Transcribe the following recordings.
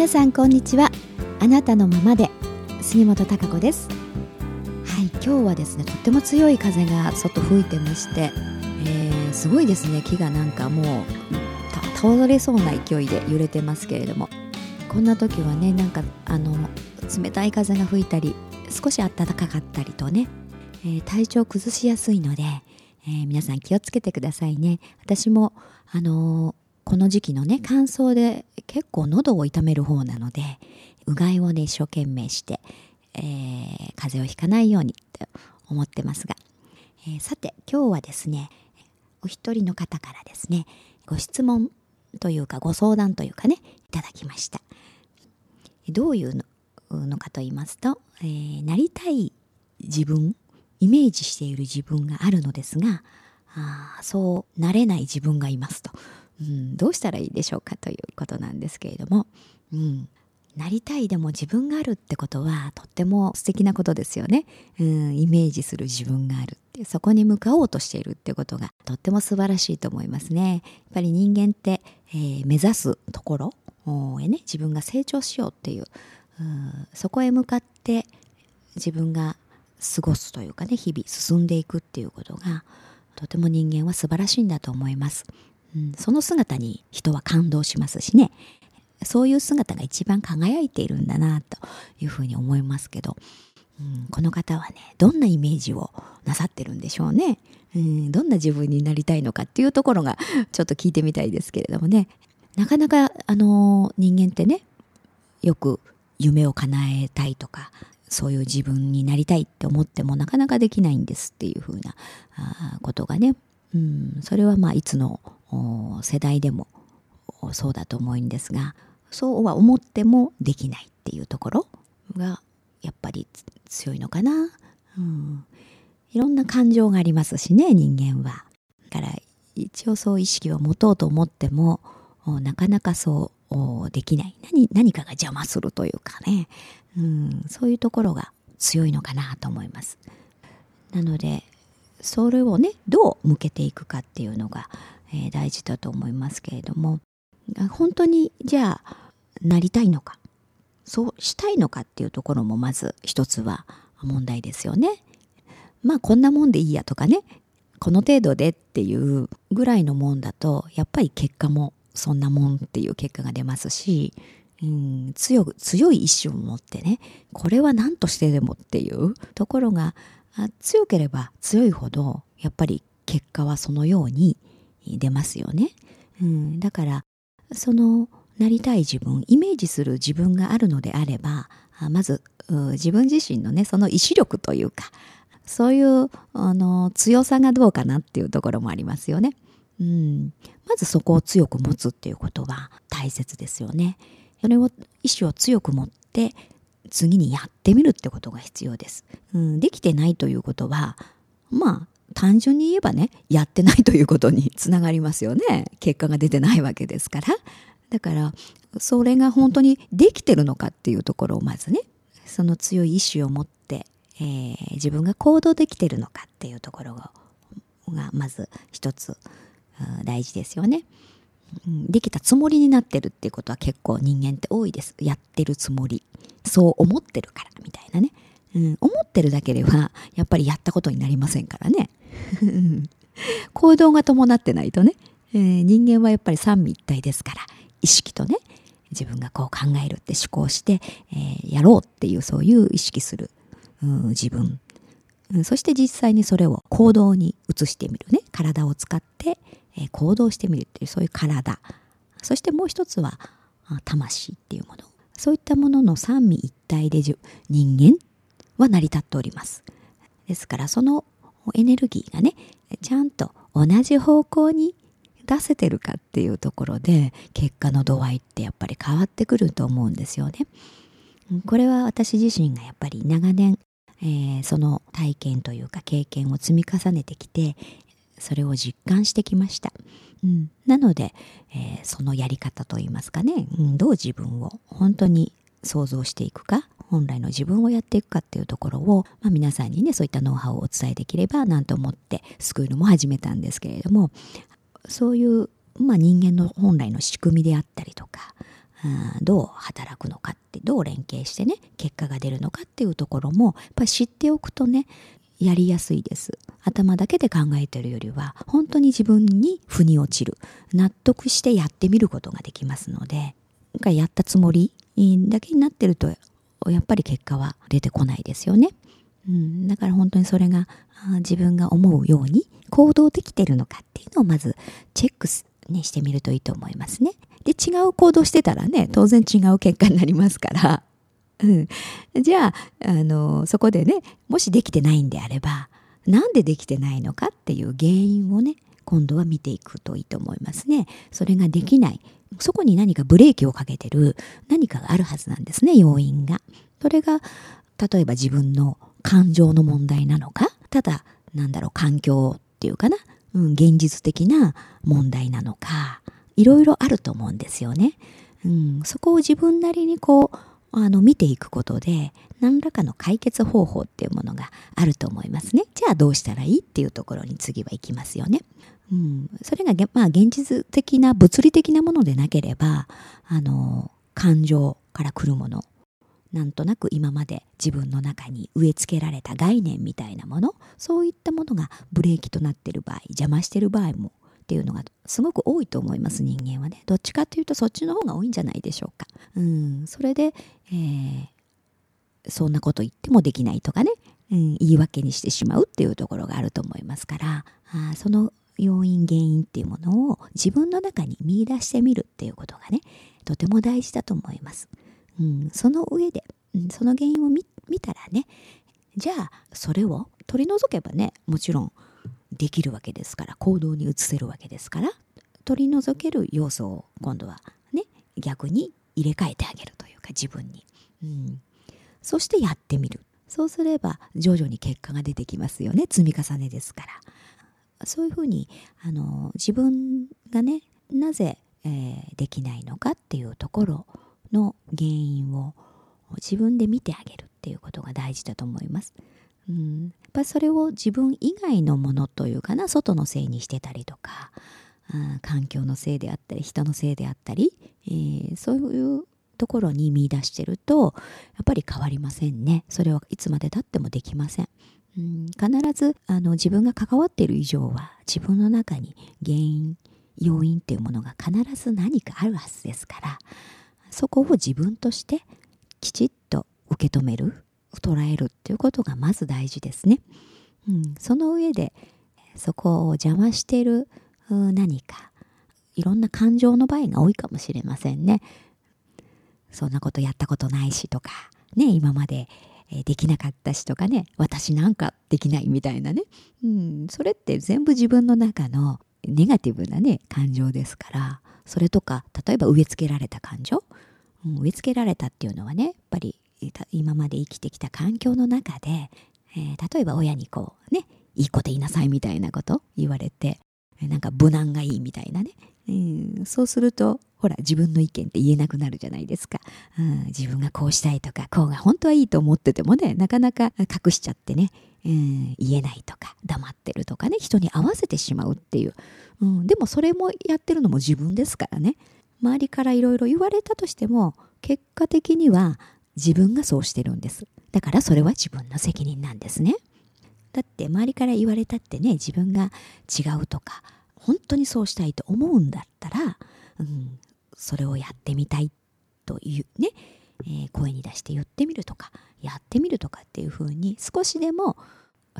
皆さんこんにちは。あなたのままで。杉本孝子です。はい今日はですねとっても強い風が外吹いてまして、えー、すごいですね。木がなんかもう倒れそうな勢いで揺れてますけれども。こんな時はねなんかあの冷たい風が吹いたり少し暖かかったりとね、えー、体調崩しやすいので、えー、皆さん気をつけてくださいね。私もあの、この時期のね乾燥で結構喉を痛める方なのでうがいをね一生懸命して、えー、風邪をひかないようにと思ってますが、えー、さて今日はですねお一人の方からですねご質問というかご相談というかねいただきました。どういうのかと言いますと、えー、なりたい自分イメージしている自分があるのですがあそうなれない自分がいますと、うん、どうしたらいいでしょうかということなんですけれども、うん、なりたいでも自分があるってことはとっても素敵なことですよね、うん、イメージする自分があるってそこに向かおうとしているってことがとっても素晴らしいと思いますね。やっぱり人間って、えー、目指すところへね自分が成長しようっていう、うん、そこへ向かって自分が過ごすというかね日々進んでいくっていうことがとても人間は素晴らしいんだと思います、うん、その姿に人は感動しますしね。そういう姿が一番輝いているんだなというふうに思いますけど、うん、この方はねどんなイメージをなさってるんでしょうね、うん、どんな自分になりたいのかっていうところがちょっと聞いてみたいですけれどもね。なかなかあの人間ってねよく夢を叶えたいとかそういう自分になりたいって思ってもなかなかできないんですっていうふうなことがね、うん、それはまあいつの世代でもそうだと思うんですがそうは思ってもできないっていうところがやっぱり強いのかな、うん、いろんな感情がありますしね人間は。だから一応そう意識を持とうと思ってもなかなかそうできない何何かが邪魔するというかね、うん、そういうところが強いのかなと思います。なのでそれをねどう向けていくかっていうのが、えー、大事だと思いますけれども本当にじゃあなりたいのかそうしたいのかっていうところもまず一つは問題ですよね。まあこんなもんでいいやとかねこの程度でっていうぐらいのもんだとやっぱり結果もそんなもんっていう結果が出ますし、うん、強強い意志を持ってねこれは何としてでもっていうところが強ければ強いほどやっぱり結果はそのように出ますよね。うん、だからそのなりたい自分イメージする自分があるのであればまず自分自身のねその意志力というかそういうあの強さがどうかなっていうところもありますよね。うん、まずそこを強く持つっていうことは大切ですよね。それを意志を強く持って次にやってみるってことが必要です。うん、できてないということはまあ単純に言えばねやってないということにつながりますよね結果が出てないわけですからだからそれが本当にできてるのかっていうところをまずねその強い意志を持って、えー、自分が行動できてるのかっていうところがまず一つ大事ですよね。できたつもりになってるっていうことは結構人間って多いです。やってるつもり。そう思ってるからみたいなね。うん、思ってるだけではやっぱりやったことになりませんからね。行動が伴ってないとね、えー、人間はやっぱり三位一体ですから意識とね自分がこう考えるって思考して、えー、やろうっていうそういう意識する、うん、自分、うん、そして実際にそれを行動に移してみるね体を使って、えー、行動してみるっていうそういう体。そしてもう一つは魂っていうもの。そういったものの三位一体で人間は成り立っております。ですからそのエネルギーがねちゃんと同じ方向に出せてるかっていうところで結果の度合いってやっぱり変わってくると思うんですよね。これは私自身がやっぱり長年、えー、その体験というか経験を積み重ねてきてそれを実感してきました。うん、なので、えー、そのやり方といいますかね、うん、どう自分を本当に想像していくか本来の自分をやっていくかっていうところを、まあ、皆さんにねそういったノウハウをお伝えできればなんて思ってスクールも始めたんですけれどもそういう、まあ、人間の本来の仕組みであったりとかどう働くのかってどう連携してね結果が出るのかっていうところもやっぱり知っておくとねやりやすいです。頭だけで考えてるよりは本当に自分に腑に落ちる。納得してやってみることができますのでやったつもりだけになってるとやっぱり結果は出てこないですよね、うん、だから本当にそれが自分が思うように行動できてるのかっていうのをまずチェックね、してみるといいと思いますね。で、違う行動してたらね、当然違う結果になりますから、うん。じゃあ、あの、そこでね、もしできてないんであれば、なんでできてないのかっていう原因をね、今度は見ていくといいと思いますね。それができない。そこに何かブレーキをかけてる何かがあるはずなんですね、要因が。それが、例えば自分の感情の問題なのか、ただ、なんだろう、環境っていうかな、うん、現実的な問題なのか、いろいろあると思うんですよね。うん、そこを自分なりにこう、あの、見ていくことで、何らかの解決方法っていうものがあると思いますね。じゃあどうしたらいいっていうところに次は行きますよね。うん、それが、まあ、現実的な物理的なものでなければ、あの、感情から来るものなんとなく今まで自分の中に植え付けられた概念みたいなものそういったものがブレーキとなっている場合邪魔している場合もっていうのがすごく多いと思います人間はね。どっちかというとそっちの方が多いんじゃないでしょうか。うん。それで、えー、そんなこと言ってもできないとかね、うん、言い訳にしてしまうっていうところがあると思いますから。あその要因原因っていうものを自分の中に見出してみるっていうことがねとても大事だと思います。うん、その上で、うん、その原因を見たらねじゃあそれを取り除けばねもちろんできるわけですから行動に移せるわけですから取り除ける要素を今度はね逆に入れ替えてあげるというか自分に、うん、そしてやってみる。そうすれば徐々に結果が出てきますよね。積み重ねですから。そういうふうにあの自分がねなぜ、えー、できないのかっていうところの原因を自分で見てあげるっていうことが大事だと思います。うん、やっぱりそれを自分以外のものというかな外のせいにしてたりとか、うん、環境のせいであったり人のせいであったり、えー、そういうところに見出してるとやっぱり変わりませんね。それはいつまでたってもできません、うん、必ずあの自分が関わっている以上は自分の中に原因要因っていうものが必ず何かあるはずですからそこを自分としてきちっと受け止める。捉えるっていうことがまず大事ですね。うん、その上でそこを邪魔している何かいろんな感情の場合が多いかもしれませんね。そんなことやったことないしとかね今までできなかったしとかね私なんかできないみたいなね、うん、それって全部自分の中のネガティブなね感情ですからそれとか例えば植え付けられた感情、うん、植え付けられたっていうのはねやっぱり今まで生きてきた環境の中で、えー、例えば親にこうねいい子でいなさいみたいなこと言われてなんか無難がいいみたいなね、うん、そうするとほら自分の意見って言えなくなるじゃないですか、うん、自分がこうしたいとかこうが本当はいいと思っててもねなかなか隠しちゃってね、うん、言えないとか黙ってるとかね人に合わせてしまうっていう、うん、でもそれもやってるのも自分ですからね。周りからいろいろ言われたとしても結果的には自分がそうしてるんですだからそれは自分の責任なんですねだって周りから言われたってね自分が違うとか本当にそうしたいと思うんだったら、うん、それをやってみたいというね、えー、声に出して言ってみるとかやってみるとかっていうふうに少しでも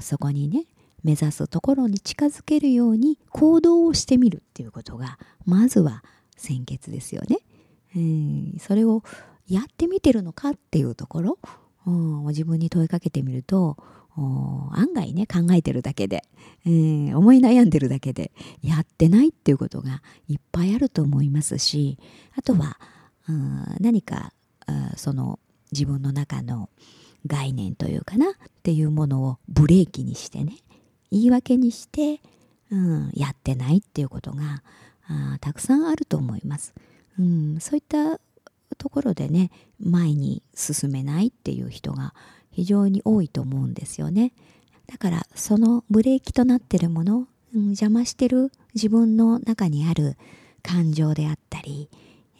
そこにね目指すところに近づけるように行動をしてみるっていうことがまずは先決ですよね。うん、それをやってみてるのかっていうところ、うん、自分に問いかけてみると案外ね考えてるだけで、えー、思い悩んでるだけでやってないっていうことがいっぱいあると思いますしあとは、うん、何かその自分の中の概念というかなっていうものをブレーキにしてね言い訳にして、うん、やってないっていうことがあたくさんあると思います、うん。そういったところでね前に進めないっていう人が非常に多いと思うんですよね。だからそのブレーキとなってるもの、うん、邪魔してる自分の中にある感情であったり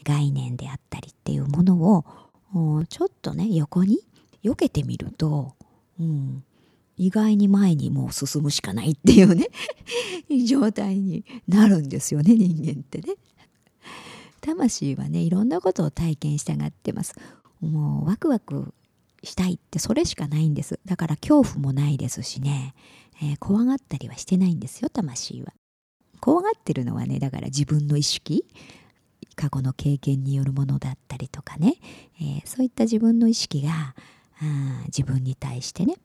概念であったりっていうものをちょっとね横に避けてみると、うん、意外に前にもう進むしかないっていうね 状態になるんですよね人間ってね。魂はねいろんなことを体験したがってます。もうワクワクしたいってそれしかないんです。だから恐怖もないですしね、えー、怖がったりはしてないんですよ魂は。怖がってるのはねだから自分の意識過去の経験によるものだったりとかね、えー、そういった自分の意識があ自分に対してね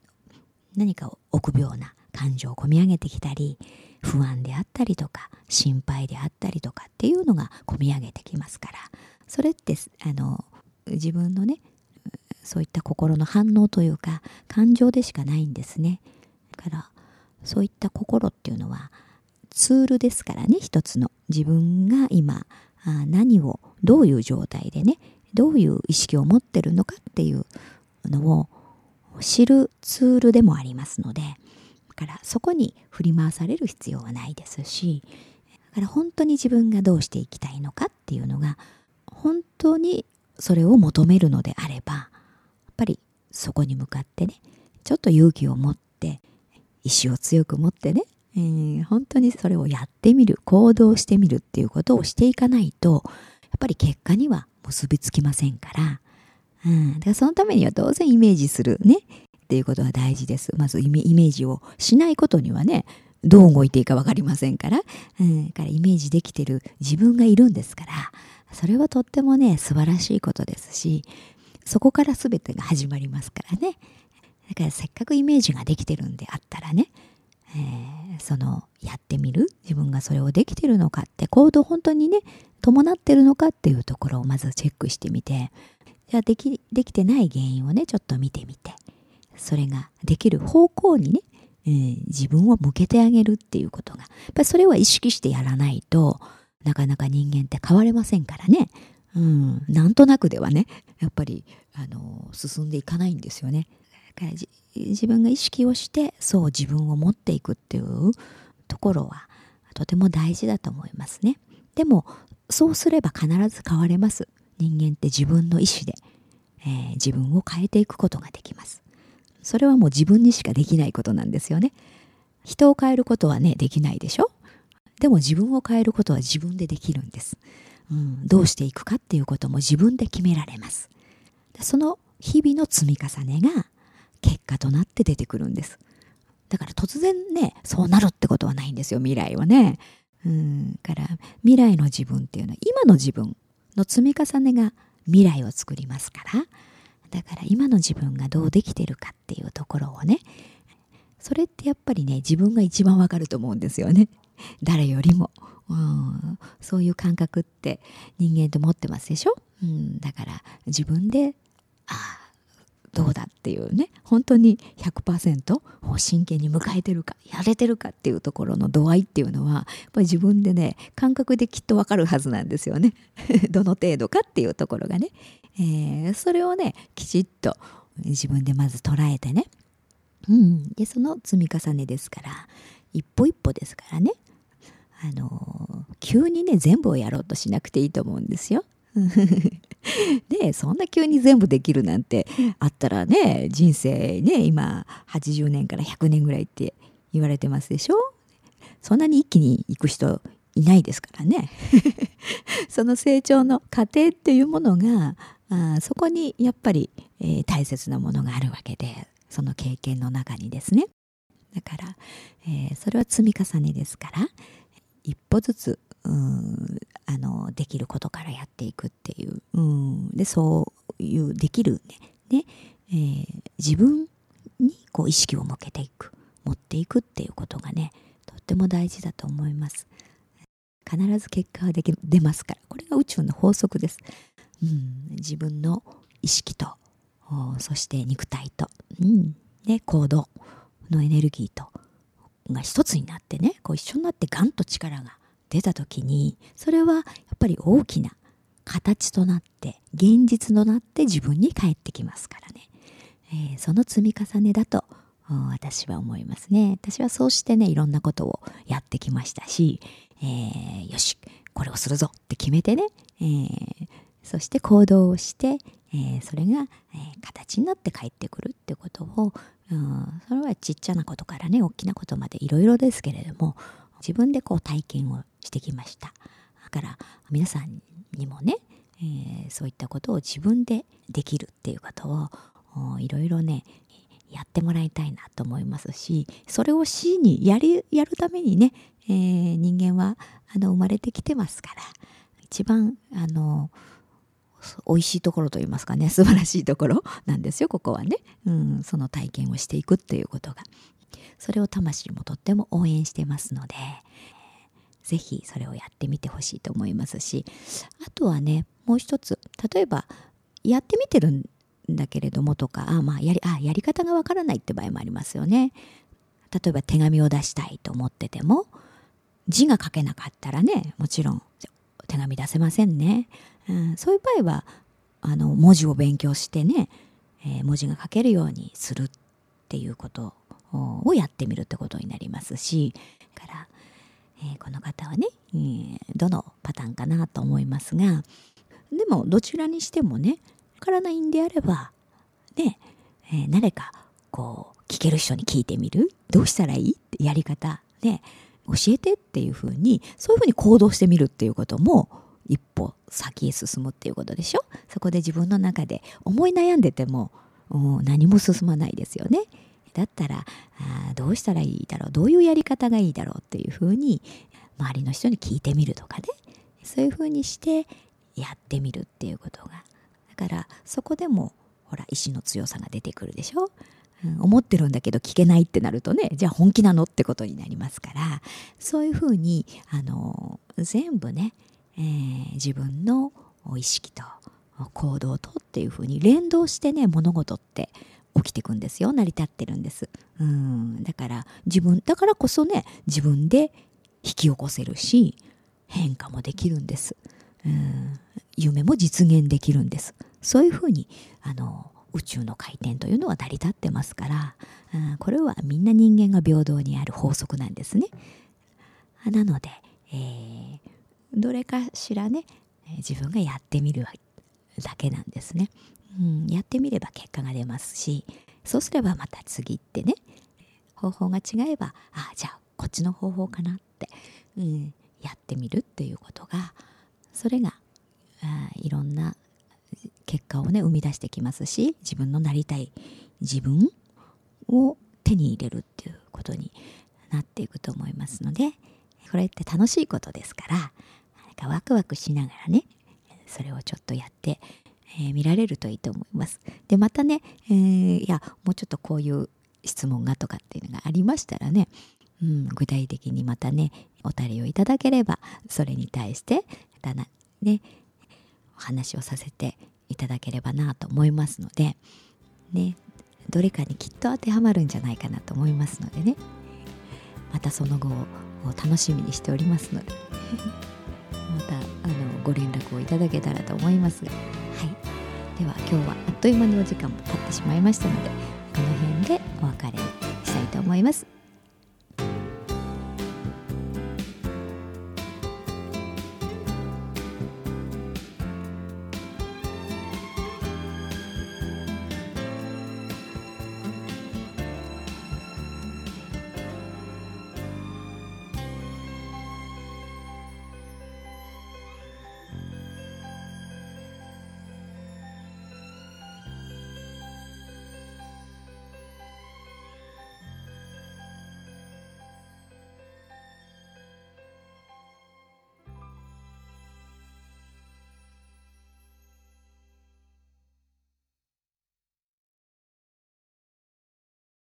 何か臆病な感情を込み上げてきたり不安であったりとか心配であったりとかっていうのが込み上げてきますから。それってあの自分のねそういった心の反応というか感情でしかないんですね。だからそういった心っていうのはツールですからね一つの。自分が今あ何をどういう状態でねどういう意識を持ってるのかっていうのを知るツールでもありますのでからそこに振り回される必要はないですしだから本当に自分がどうしていきたいのかっていうのが本当にそれを求めるのであればやっぱりそこに向かってねちょっと勇気を持って意志を強く持ってねえー、本当にそれをやってみる行動してみるっていうことをしていかないとやっぱり結果には結びつきませんから、うん、だからそのためには当然イメージするねっていうことは大事です。まずイメージをしないことにはねどう動いていいか分かりませんから,、うん、からイメージできてる自分がいるんですからそれはとってもね素晴らしいことですしそこから全てが始まりますからね。だからせっかくイメージができてるんであったらねえー、そのやってみる自分がそれをできてるのかって行動本当にね伴ってるのかっていうところをまずチェックしてみてじゃあできできてない原因をねちょっと見てみて。それができる方向にね、えー、自分を向けてあげるっていうことがやっぱりそれは意識してやらないとなかなか人間って変われませんからねうん、なんとなくではねやっぱりあの進んでいかないんですよね。だから自分が意識をしてそう自分を持っていくっていうところはとても大事だと思いますね。でもそうすれば必ず変われます。人間って自分の意志で、えー、自分を変えていくことができます。それはもう自分にしかできないことなんですよね。人を変えることはねできないでしょ？でも自分を変えることは自分でできるんです。うん、どうしていくかっていうことも自分で決められます。その日々の積み重ねが結果となって出てくるんです。だから突然ね、そうなるってことはないんですよ、未来はね。うん、から未来の自分っていうのは今の自分の積み重ねが未来を作りますから、だから今の自分がどうできてるかっていうところをね、それってやっぱりね、自分が一番わかると思うんですよね。誰よりも。うん、そういう感覚って人間って持ってますでしょ、うん、だから自分でどうだっていうね。本当に100%真剣に迎えてるかやれてるかっていうところの度合いっていうのはやっぱり自分でね感覚できっとわかるはずなんですよね。どの程度かっていうところがね、えー、それをねきちっと自分でまず捉えてね、うん、でその積み重ねですから一歩一歩ですからね。あの急にね全部をやろうとしなくていいと思うんですよ。でそんな急に全部できるなんてあったらね人生ね今80年から100年ぐらいって言われてますでしょ？そんなに一気に行く人いないですからね。その成長の過程っていうものがあそこにやっぱり、えー、大切なものがあるわけでその経験の中にですね。だから、えー、それは積み重ねですから一歩ずつうんあのできることからやっていくっていう、うん、でそういうできるね。ね、えー、自分にこう意識を向けていく。持っていくっていうことがねとっても大事だと思います。必ず結果ができ出ますから。これが宇宙の法則です、うん、自分の意識とそして肉体と、うん、で行動のエネルギーと。が一つになってねこう一緒になってガンと力が出た時にそれはやっぱり大きな形となって現実となって自分に返ってきますからね、えー、その積み重ねだと私は思いますね。私はそうしてねいろんなことをやってきましたし、えー、よしこれをするぞって決めてね、えー、そして行動をして、えー、それが、えー、形になって帰ってくるってことを、うん、それはちっちゃなことからね大きなことまでいろいろですけれども自分でこう体験をしてきました。だから皆さんにもね、えー、そういったことを自分でできるっていうことをいろいろねやってもらいたいなと思いますしそれを死にやりやるためにね、えー、人間はあの生まれてきてますから一番あの美味しいところといいますかね素晴らしいところ なんですよここはね、うん、その体験をしていくっていうことが。それを魂もとっても応援してますので是非それをやってみてほしいと思いますしあとはねもう一つ例えばやってみてるんだけれどもとかあまあやりあやり方がわからないって場合もありますよね。例えば手紙を出したいと思ってても字が書けなかったらねもちろん手紙出せませんね、うん、そういう場合はあの文字を勉強してね、えー、文字が書けるようにするっていうことをやってみるってことになりますしから、えー、この方はね、えー、どのパターンかなと思いますがでもどちらにしてもねわからないんであればね、えー、誰かこう聞ける人に聞いてみるどうしたらいいってやり方ね教えてっていうふうにそういうふうに行動してみるっていうことも一歩先へ進むっていうことでしょそこで自分の中で思い悩んでても何も進まないですよね。だったらあどうしたらいいだろうどういうやり方がいいだろうっていうふうに周りの人に聞いてみるとかね。そういうふうにしてやってみるっていうことが。だからそこでもほら意志の強さが出てくるでしょ。うん、思ってるんだけど聞けないってなるとねじゃあ本気なのってことになりますから。そういうふうにあの全部ね、えー、自分の意識と行動とっていうふうに連動してね物事って起きてくんですよ成り立ってるんです。うん。だから自分だからこそね自分で引き起こせるし変化もできるんです。うん。夢も実現できるんです。そういうふうにあの宇宙の回転というのは成り立ってますから、うん、これはみんな人間が平等にある法則なんですね。なので、えー、どれかしらね自分がやってみるだけなんですね。うん、やってみれば結果が出ますしそうすればまた次ってね方法が違えばあじゃあこっちの方法かなって、うん、やってみるっていうことがそれがあいろんな結果をね生み出してきますし自分のなりたい自分を手に入れるっていうことになっていくと思いますのでこれって楽しいことですからなんかワクワクしながらねそれをちょっとやって、えー、見られるといいと思います。でまたね、えー、いやもうちょっとこういう質問がとかっていうのがありましたらね、うん、具体的にまたねお便りをいただければそれに対してまたなねお話をさせていただければなと思いますので、ね、どれかにきっと当てはまるんじゃないかなと思いますのでねまたその後を楽しみにしておりますので またあのご連絡をいただけたらと思いますが、では今日はあっという間にお時間も経ってしまいましたのでこの辺でお別れしたいと思います。